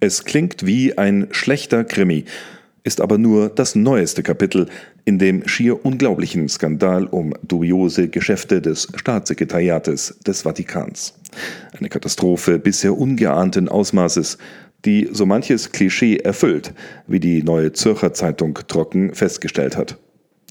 Es klingt wie ein schlechter Krimi, ist aber nur das neueste Kapitel in dem schier unglaublichen Skandal um dubiose Geschäfte des Staatssekretariates des Vatikans. Eine Katastrophe bisher ungeahnten Ausmaßes, die so manches Klischee erfüllt, wie die neue Zürcher Zeitung trocken festgestellt hat.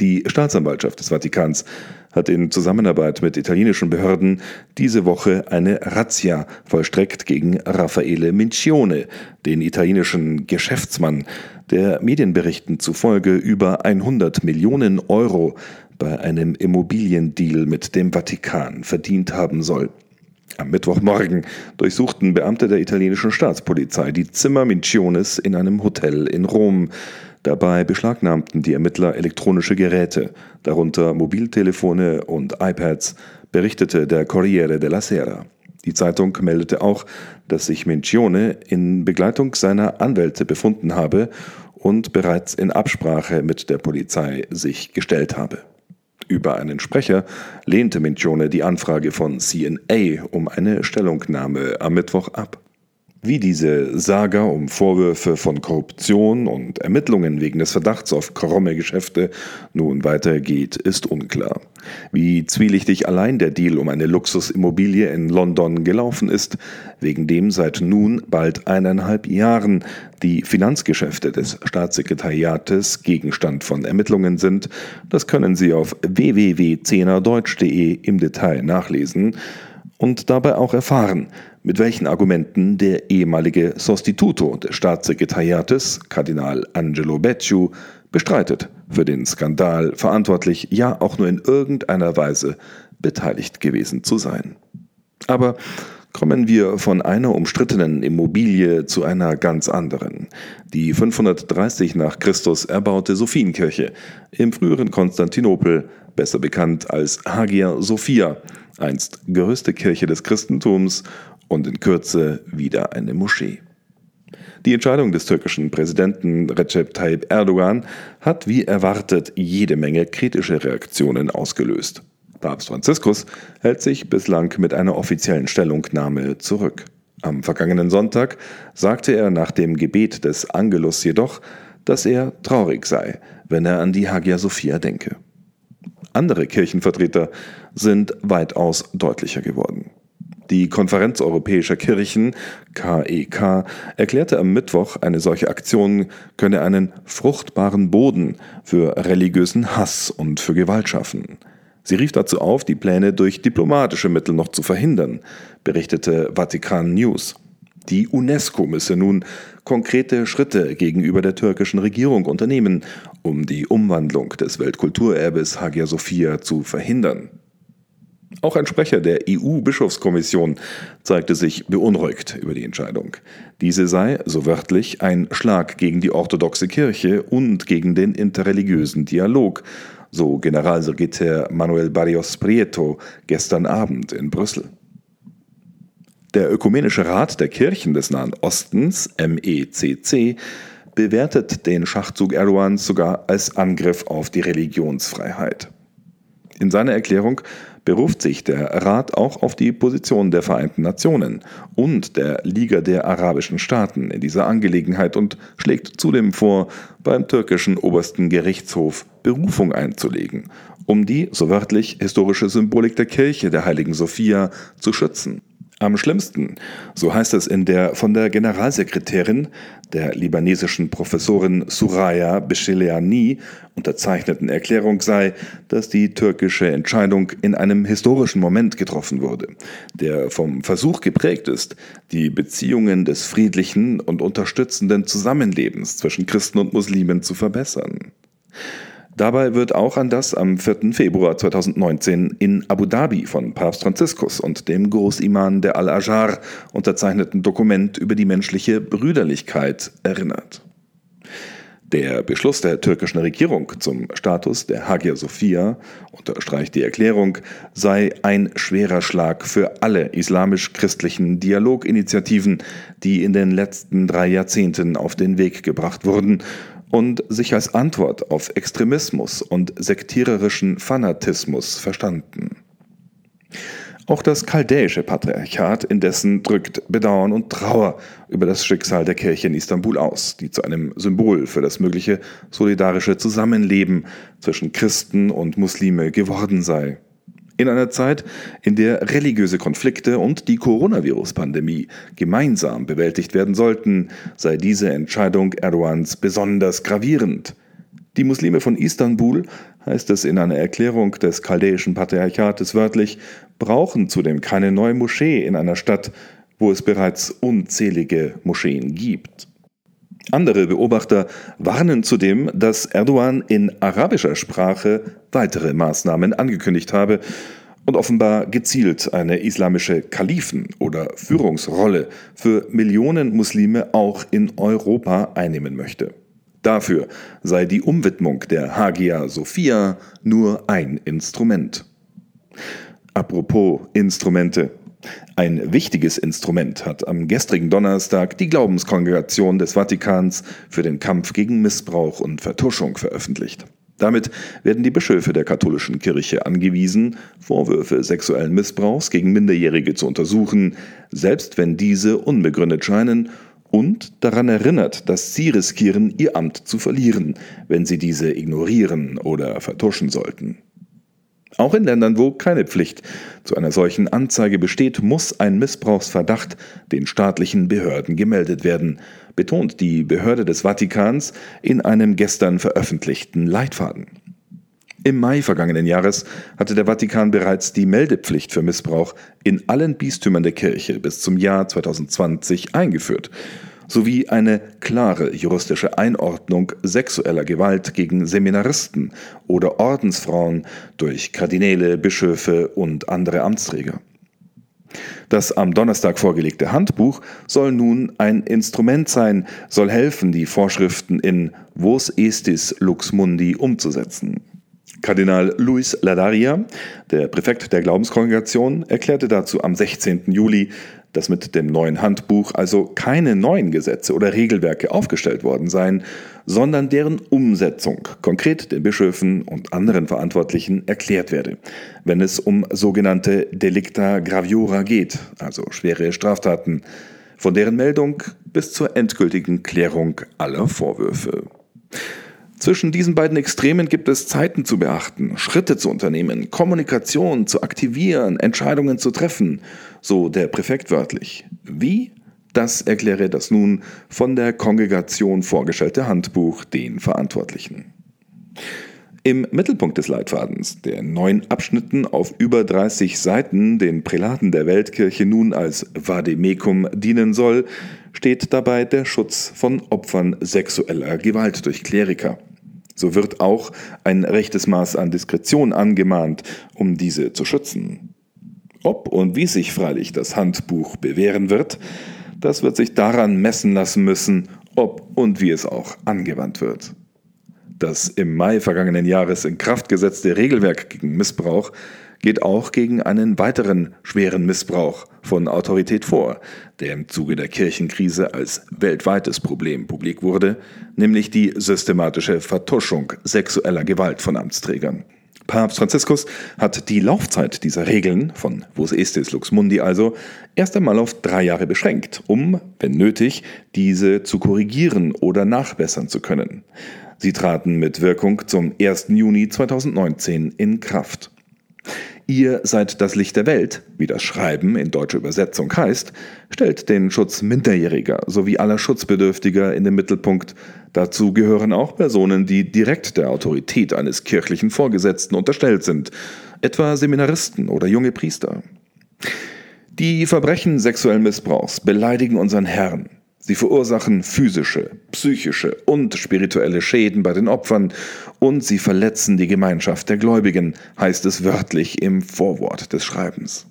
Die Staatsanwaltschaft des Vatikans hat in Zusammenarbeit mit italienischen Behörden diese Woche eine Razzia vollstreckt gegen Raffaele Mincione, den italienischen Geschäftsmann, der Medienberichten zufolge über 100 Millionen Euro bei einem Immobiliendeal mit dem Vatikan verdient haben soll. Am Mittwochmorgen durchsuchten Beamte der italienischen Staatspolizei die Zimmer Minciones in einem Hotel in Rom. Dabei beschlagnahmten die Ermittler elektronische Geräte, darunter Mobiltelefone und iPads, berichtete der Corriere della Sera. Die Zeitung meldete auch, dass sich Mincione in Begleitung seiner Anwälte befunden habe und bereits in Absprache mit der Polizei sich gestellt habe. Über einen Sprecher lehnte Mincione die Anfrage von CNA um eine Stellungnahme am Mittwoch ab. Wie diese Saga um Vorwürfe von Korruption und Ermittlungen wegen des Verdachts auf krumme Geschäfte nun weitergeht, ist unklar. Wie zwielichtig allein der Deal um eine Luxusimmobilie in London gelaufen ist, wegen dem seit nun bald eineinhalb Jahren die Finanzgeschäfte des Staatssekretariates Gegenstand von Ermittlungen sind, das können Sie auf www.zehnerdeutsch.de im Detail nachlesen und dabei auch erfahren, mit welchen Argumenten der ehemalige Sostituto des Staatssekretariates, Kardinal Angelo Becciu, bestreitet, für den Skandal verantwortlich, ja auch nur in irgendeiner Weise beteiligt gewesen zu sein. Aber kommen wir von einer umstrittenen Immobilie zu einer ganz anderen. Die 530 nach Christus erbaute Sophienkirche im früheren Konstantinopel, besser bekannt als Hagia Sophia, einst größte Kirche des Christentums und in Kürze wieder eine Moschee. Die Entscheidung des türkischen Präsidenten Recep Tayyip Erdogan hat wie erwartet jede Menge kritische Reaktionen ausgelöst. Papst Franziskus hält sich bislang mit einer offiziellen Stellungnahme zurück. Am vergangenen Sonntag sagte er nach dem Gebet des Angelus jedoch, dass er traurig sei, wenn er an die Hagia Sophia denke. Andere Kirchenvertreter sind weitaus deutlicher geworden. Die Konferenz europäischer Kirchen, KEK, e erklärte am Mittwoch, eine solche Aktion könne einen fruchtbaren Boden für religiösen Hass und für Gewalt schaffen. Sie rief dazu auf, die Pläne durch diplomatische Mittel noch zu verhindern, berichtete Vatikan News. Die UNESCO müsse nun konkrete Schritte gegenüber der türkischen Regierung unternehmen, um die Umwandlung des Weltkulturerbes Hagia Sophia zu verhindern. Auch ein Sprecher der EU-Bischofskommission zeigte sich beunruhigt über die Entscheidung. Diese sei, so wörtlich, ein Schlag gegen die orthodoxe Kirche und gegen den interreligiösen Dialog, so Generalsekretär Manuel Barrios Prieto gestern Abend in Brüssel. Der Ökumenische Rat der Kirchen des Nahen Ostens, MECC, bewertet den Schachzug Erdogans sogar als Angriff auf die Religionsfreiheit. In seiner Erklärung beruft sich der Rat auch auf die Position der Vereinten Nationen und der Liga der arabischen Staaten in dieser Angelegenheit und schlägt zudem vor, beim türkischen obersten Gerichtshof Berufung einzulegen, um die, so wörtlich, historische Symbolik der Kirche der heiligen Sophia zu schützen. Am schlimmsten, so heißt es in der von der Generalsekretärin, der libanesischen Professorin Suraya Besheliani, unterzeichneten Erklärung sei, dass die türkische Entscheidung in einem historischen Moment getroffen wurde, der vom Versuch geprägt ist, die Beziehungen des friedlichen und unterstützenden Zusammenlebens zwischen Christen und Muslimen zu verbessern. Dabei wird auch an das am 4. Februar 2019 in Abu Dhabi von Papst Franziskus und dem Großiman der Al-Ajar unterzeichneten Dokument über die menschliche Brüderlichkeit erinnert. Der Beschluss der türkischen Regierung zum Status der Hagia Sophia, unterstreicht die Erklärung, sei ein schwerer Schlag für alle islamisch-christlichen Dialoginitiativen, die in den letzten drei Jahrzehnten auf den Weg gebracht wurden und sich als Antwort auf Extremismus und sektiererischen Fanatismus verstanden. Auch das chaldäische Patriarchat indessen drückt Bedauern und Trauer über das Schicksal der Kirche in Istanbul aus, die zu einem Symbol für das mögliche solidarische Zusammenleben zwischen Christen und Muslime geworden sei. In einer Zeit, in der religiöse Konflikte und die Coronavirus-Pandemie gemeinsam bewältigt werden sollten, sei diese Entscheidung Erdogans besonders gravierend. Die Muslime von Istanbul, heißt es in einer Erklärung des chaldäischen Patriarchates wörtlich, brauchen zudem keine neue Moschee in einer Stadt, wo es bereits unzählige Moscheen gibt. Andere Beobachter warnen zudem, dass Erdogan in arabischer Sprache weitere Maßnahmen angekündigt habe und offenbar gezielt eine islamische Kalifen- oder Führungsrolle für Millionen Muslime auch in Europa einnehmen möchte. Dafür sei die Umwidmung der Hagia Sophia nur ein Instrument. Apropos Instrumente. Ein wichtiges Instrument hat am gestrigen Donnerstag die Glaubenskongregation des Vatikans für den Kampf gegen Missbrauch und Vertuschung veröffentlicht. Damit werden die Bischöfe der katholischen Kirche angewiesen, Vorwürfe sexuellen Missbrauchs gegen Minderjährige zu untersuchen, selbst wenn diese unbegründet scheinen, und daran erinnert, dass sie riskieren, ihr Amt zu verlieren, wenn sie diese ignorieren oder vertuschen sollten. Auch in Ländern, wo keine Pflicht zu einer solchen Anzeige besteht, muss ein Missbrauchsverdacht den staatlichen Behörden gemeldet werden, betont die Behörde des Vatikans in einem gestern veröffentlichten Leitfaden. Im Mai vergangenen Jahres hatte der Vatikan bereits die Meldepflicht für Missbrauch in allen Bistümern der Kirche bis zum Jahr 2020 eingeführt sowie eine klare juristische Einordnung sexueller Gewalt gegen Seminaristen oder Ordensfrauen durch Kardinäle, Bischöfe und andere Amtsträger. Das am Donnerstag vorgelegte Handbuch soll nun ein Instrument sein, soll helfen, die Vorschriften in Vos Estis Lux Mundi umzusetzen. Kardinal Luis Ladaria, der Präfekt der Glaubenskongregation, erklärte dazu am 16. Juli, dass mit dem neuen Handbuch also keine neuen Gesetze oder Regelwerke aufgestellt worden seien, sondern deren Umsetzung konkret den Bischöfen und anderen Verantwortlichen erklärt werde, wenn es um sogenannte Delicta graviora geht, also schwere Straftaten, von deren Meldung bis zur endgültigen Klärung aller Vorwürfe. Zwischen diesen beiden Extremen gibt es Zeiten zu beachten, Schritte zu unternehmen, Kommunikation zu aktivieren, Entscheidungen zu treffen, so der Präfekt wörtlich. Wie? Das erkläre das nun von der Kongregation vorgestellte Handbuch den Verantwortlichen. Im Mittelpunkt des Leitfadens, der neun Abschnitten auf über 30 Seiten den Prälaten der Weltkirche nun als Vademecum dienen soll, steht dabei der Schutz von Opfern sexueller Gewalt durch Kleriker. So wird auch ein rechtes Maß an Diskretion angemahnt, um diese zu schützen. Ob und wie sich freilich das Handbuch bewähren wird, das wird sich daran messen lassen müssen, ob und wie es auch angewandt wird. Das im Mai vergangenen Jahres in Kraft gesetzte Regelwerk gegen Missbrauch geht auch gegen einen weiteren schweren Missbrauch von Autorität vor, der im Zuge der Kirchenkrise als weltweites Problem publik wurde, nämlich die systematische Vertuschung sexueller Gewalt von Amtsträgern. Papst Franziskus hat die Laufzeit dieser Regeln, von Vos Estis Lux Mundi also, erst einmal auf drei Jahre beschränkt, um, wenn nötig, diese zu korrigieren oder nachbessern zu können. Sie traten mit Wirkung zum 1. Juni 2019 in Kraft. Ihr seid das Licht der Welt, wie das Schreiben in deutscher Übersetzung heißt, stellt den Schutz Minderjähriger sowie aller Schutzbedürftiger in den Mittelpunkt. Dazu gehören auch Personen, die direkt der Autorität eines kirchlichen Vorgesetzten unterstellt sind, etwa Seminaristen oder junge Priester. Die Verbrechen sexuellen Missbrauchs beleidigen unseren Herrn, Sie verursachen physische, psychische und spirituelle Schäden bei den Opfern und sie verletzen die Gemeinschaft der Gläubigen, heißt es wörtlich im Vorwort des Schreibens.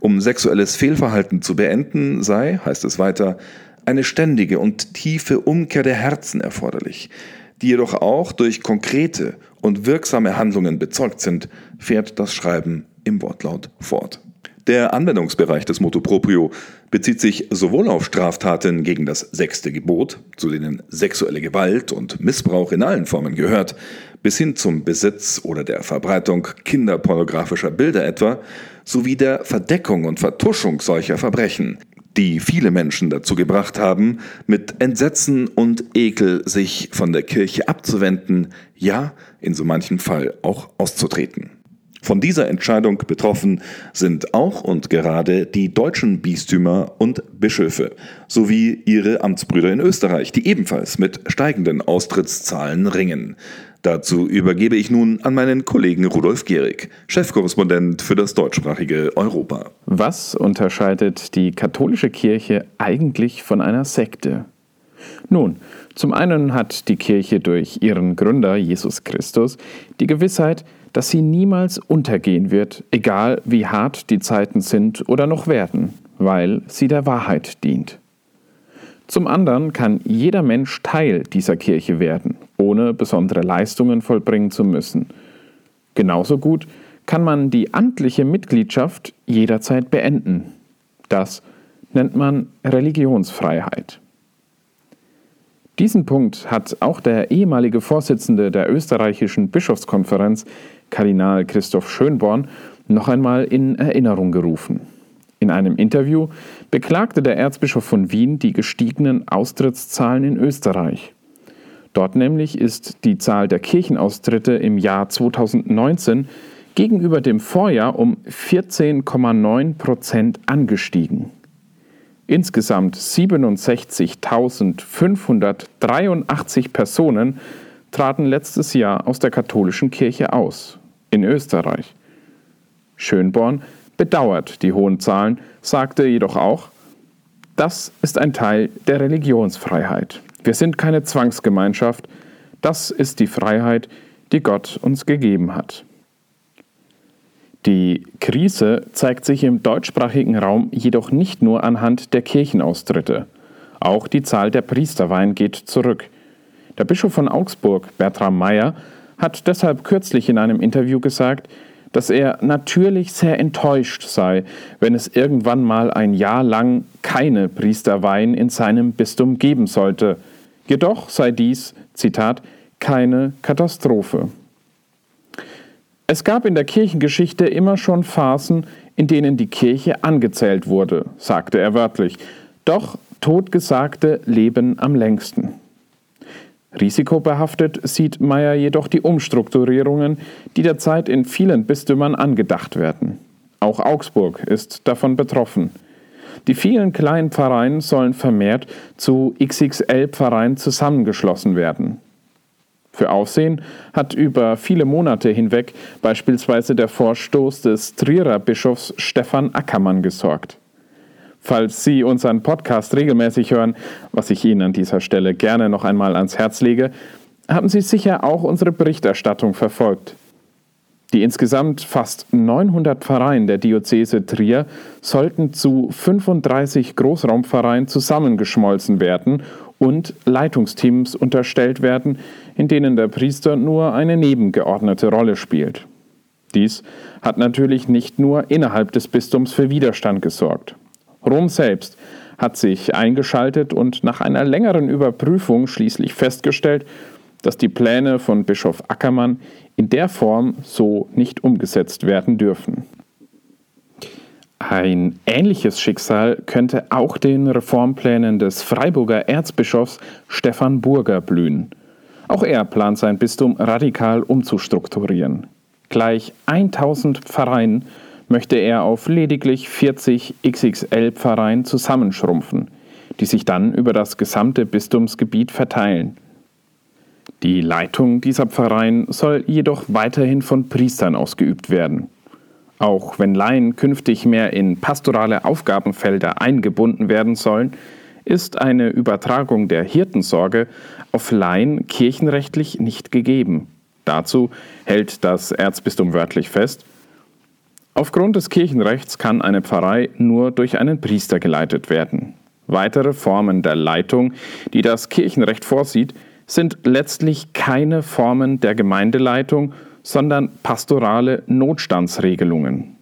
Um sexuelles Fehlverhalten zu beenden, sei, heißt es weiter, eine ständige und tiefe Umkehr der Herzen erforderlich, die jedoch auch durch konkrete und wirksame Handlungen bezeugt sind, fährt das Schreiben im Wortlaut fort. Der Anwendungsbereich des Motu Proprio bezieht sich sowohl auf Straftaten gegen das sechste Gebot, zu denen sexuelle Gewalt und Missbrauch in allen Formen gehört, bis hin zum Besitz oder der Verbreitung kinderpornografischer Bilder etwa, sowie der Verdeckung und Vertuschung solcher Verbrechen, die viele Menschen dazu gebracht haben, mit Entsetzen und Ekel sich von der Kirche abzuwenden, ja, in so manchem Fall auch auszutreten. Von dieser Entscheidung betroffen sind auch und gerade die deutschen Bistümer und Bischöfe sowie ihre Amtsbrüder in Österreich, die ebenfalls mit steigenden Austrittszahlen ringen. Dazu übergebe ich nun an meinen Kollegen Rudolf Gehrig, Chefkorrespondent für das deutschsprachige Europa. Was unterscheidet die katholische Kirche eigentlich von einer Sekte? Nun, zum einen hat die Kirche durch ihren Gründer Jesus Christus die Gewissheit, dass sie niemals untergehen wird, egal wie hart die Zeiten sind oder noch werden, weil sie der Wahrheit dient. Zum anderen kann jeder Mensch Teil dieser Kirche werden, ohne besondere Leistungen vollbringen zu müssen. Genauso gut kann man die amtliche Mitgliedschaft jederzeit beenden. Das nennt man Religionsfreiheit. Diesen Punkt hat auch der ehemalige Vorsitzende der österreichischen Bischofskonferenz, Kardinal Christoph Schönborn, noch einmal in Erinnerung gerufen. In einem Interview beklagte der Erzbischof von Wien die gestiegenen Austrittszahlen in Österreich. Dort nämlich ist die Zahl der Kirchenaustritte im Jahr 2019 gegenüber dem Vorjahr um 14,9 Prozent angestiegen. Insgesamt 67.583 Personen traten letztes Jahr aus der katholischen Kirche aus, in Österreich. Schönborn bedauert die hohen Zahlen, sagte jedoch auch, das ist ein Teil der Religionsfreiheit. Wir sind keine Zwangsgemeinschaft, das ist die Freiheit, die Gott uns gegeben hat. Die Krise zeigt sich im deutschsprachigen Raum jedoch nicht nur anhand der Kirchenaustritte. Auch die Zahl der Priesterweihen geht zurück. Der Bischof von Augsburg, Bertram Meyer, hat deshalb kürzlich in einem Interview gesagt, dass er natürlich sehr enttäuscht sei, wenn es irgendwann mal ein Jahr lang keine Priesterweihen in seinem Bistum geben sollte. Jedoch sei dies, Zitat, keine Katastrophe. Es gab in der Kirchengeschichte immer schon Phasen, in denen die Kirche angezählt wurde, sagte er wörtlich. Doch Totgesagte leben am längsten. Risikobehaftet sieht Meyer jedoch die Umstrukturierungen, die derzeit in vielen Bistümern angedacht werden. Auch Augsburg ist davon betroffen. Die vielen kleinen Pfarreien sollen vermehrt zu XXL-Pfarreien zusammengeschlossen werden. Für Aufsehen hat über viele Monate hinweg beispielsweise der Vorstoß des Trierer Bischofs Stefan Ackermann gesorgt. Falls Sie unseren Podcast regelmäßig hören, was ich Ihnen an dieser Stelle gerne noch einmal ans Herz lege, haben Sie sicher auch unsere Berichterstattung verfolgt. Die insgesamt fast 900 Pfarreien der Diözese Trier sollten zu 35 Großraumpfarreien zusammengeschmolzen werden und Leitungsteams unterstellt werden, in denen der Priester nur eine nebengeordnete Rolle spielt. Dies hat natürlich nicht nur innerhalb des Bistums für Widerstand gesorgt. Rom selbst hat sich eingeschaltet und nach einer längeren Überprüfung schließlich festgestellt, dass die Pläne von Bischof Ackermann in der Form so nicht umgesetzt werden dürfen. Ein ähnliches Schicksal könnte auch den Reformplänen des Freiburger Erzbischofs Stefan Burger blühen. Auch er plant sein Bistum radikal umzustrukturieren. Gleich 1000 Pfarreien möchte er auf lediglich 40 XXL-Pfarreien zusammenschrumpfen, die sich dann über das gesamte Bistumsgebiet verteilen. Die Leitung dieser Pfarreien soll jedoch weiterhin von Priestern ausgeübt werden. Auch wenn Laien künftig mehr in pastorale Aufgabenfelder eingebunden werden sollen, ist eine Übertragung der Hirtensorge auf Laien kirchenrechtlich nicht gegeben. Dazu hält das Erzbistum wörtlich fest, Aufgrund des Kirchenrechts kann eine Pfarrei nur durch einen Priester geleitet werden. Weitere Formen der Leitung, die das Kirchenrecht vorsieht, sind letztlich keine Formen der Gemeindeleitung, sondern pastorale Notstandsregelungen.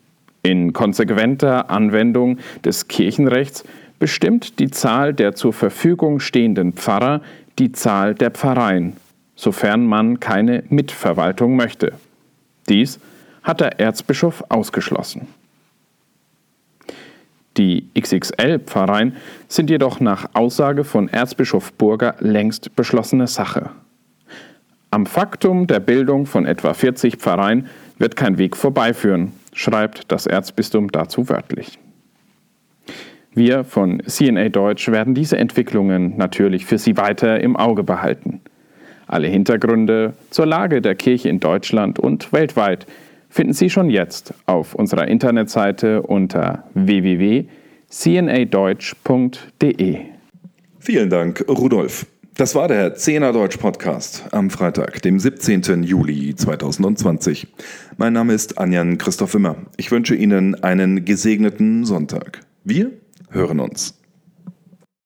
In konsequenter Anwendung des Kirchenrechts bestimmt die Zahl der zur Verfügung stehenden Pfarrer die Zahl der Pfarreien, sofern man keine Mitverwaltung möchte. Dies hat der Erzbischof ausgeschlossen. Die XXL-Pfarreien sind jedoch nach Aussage von Erzbischof Burger längst beschlossene Sache. Am Faktum der Bildung von etwa 40 Pfarreien wird kein Weg vorbeiführen, schreibt das Erzbistum dazu wörtlich. Wir von CNA Deutsch werden diese Entwicklungen natürlich für Sie weiter im Auge behalten. Alle Hintergründe zur Lage der Kirche in Deutschland und weltweit finden Sie schon jetzt auf unserer Internetseite unter www.cnadeutsch.de. Vielen Dank, Rudolf. Das war der Zehner Deutsch Podcast am Freitag, dem 17. Juli 2020. Mein Name ist Anjan Christoph Wimmer. Ich wünsche Ihnen einen gesegneten Sonntag. Wir hören uns.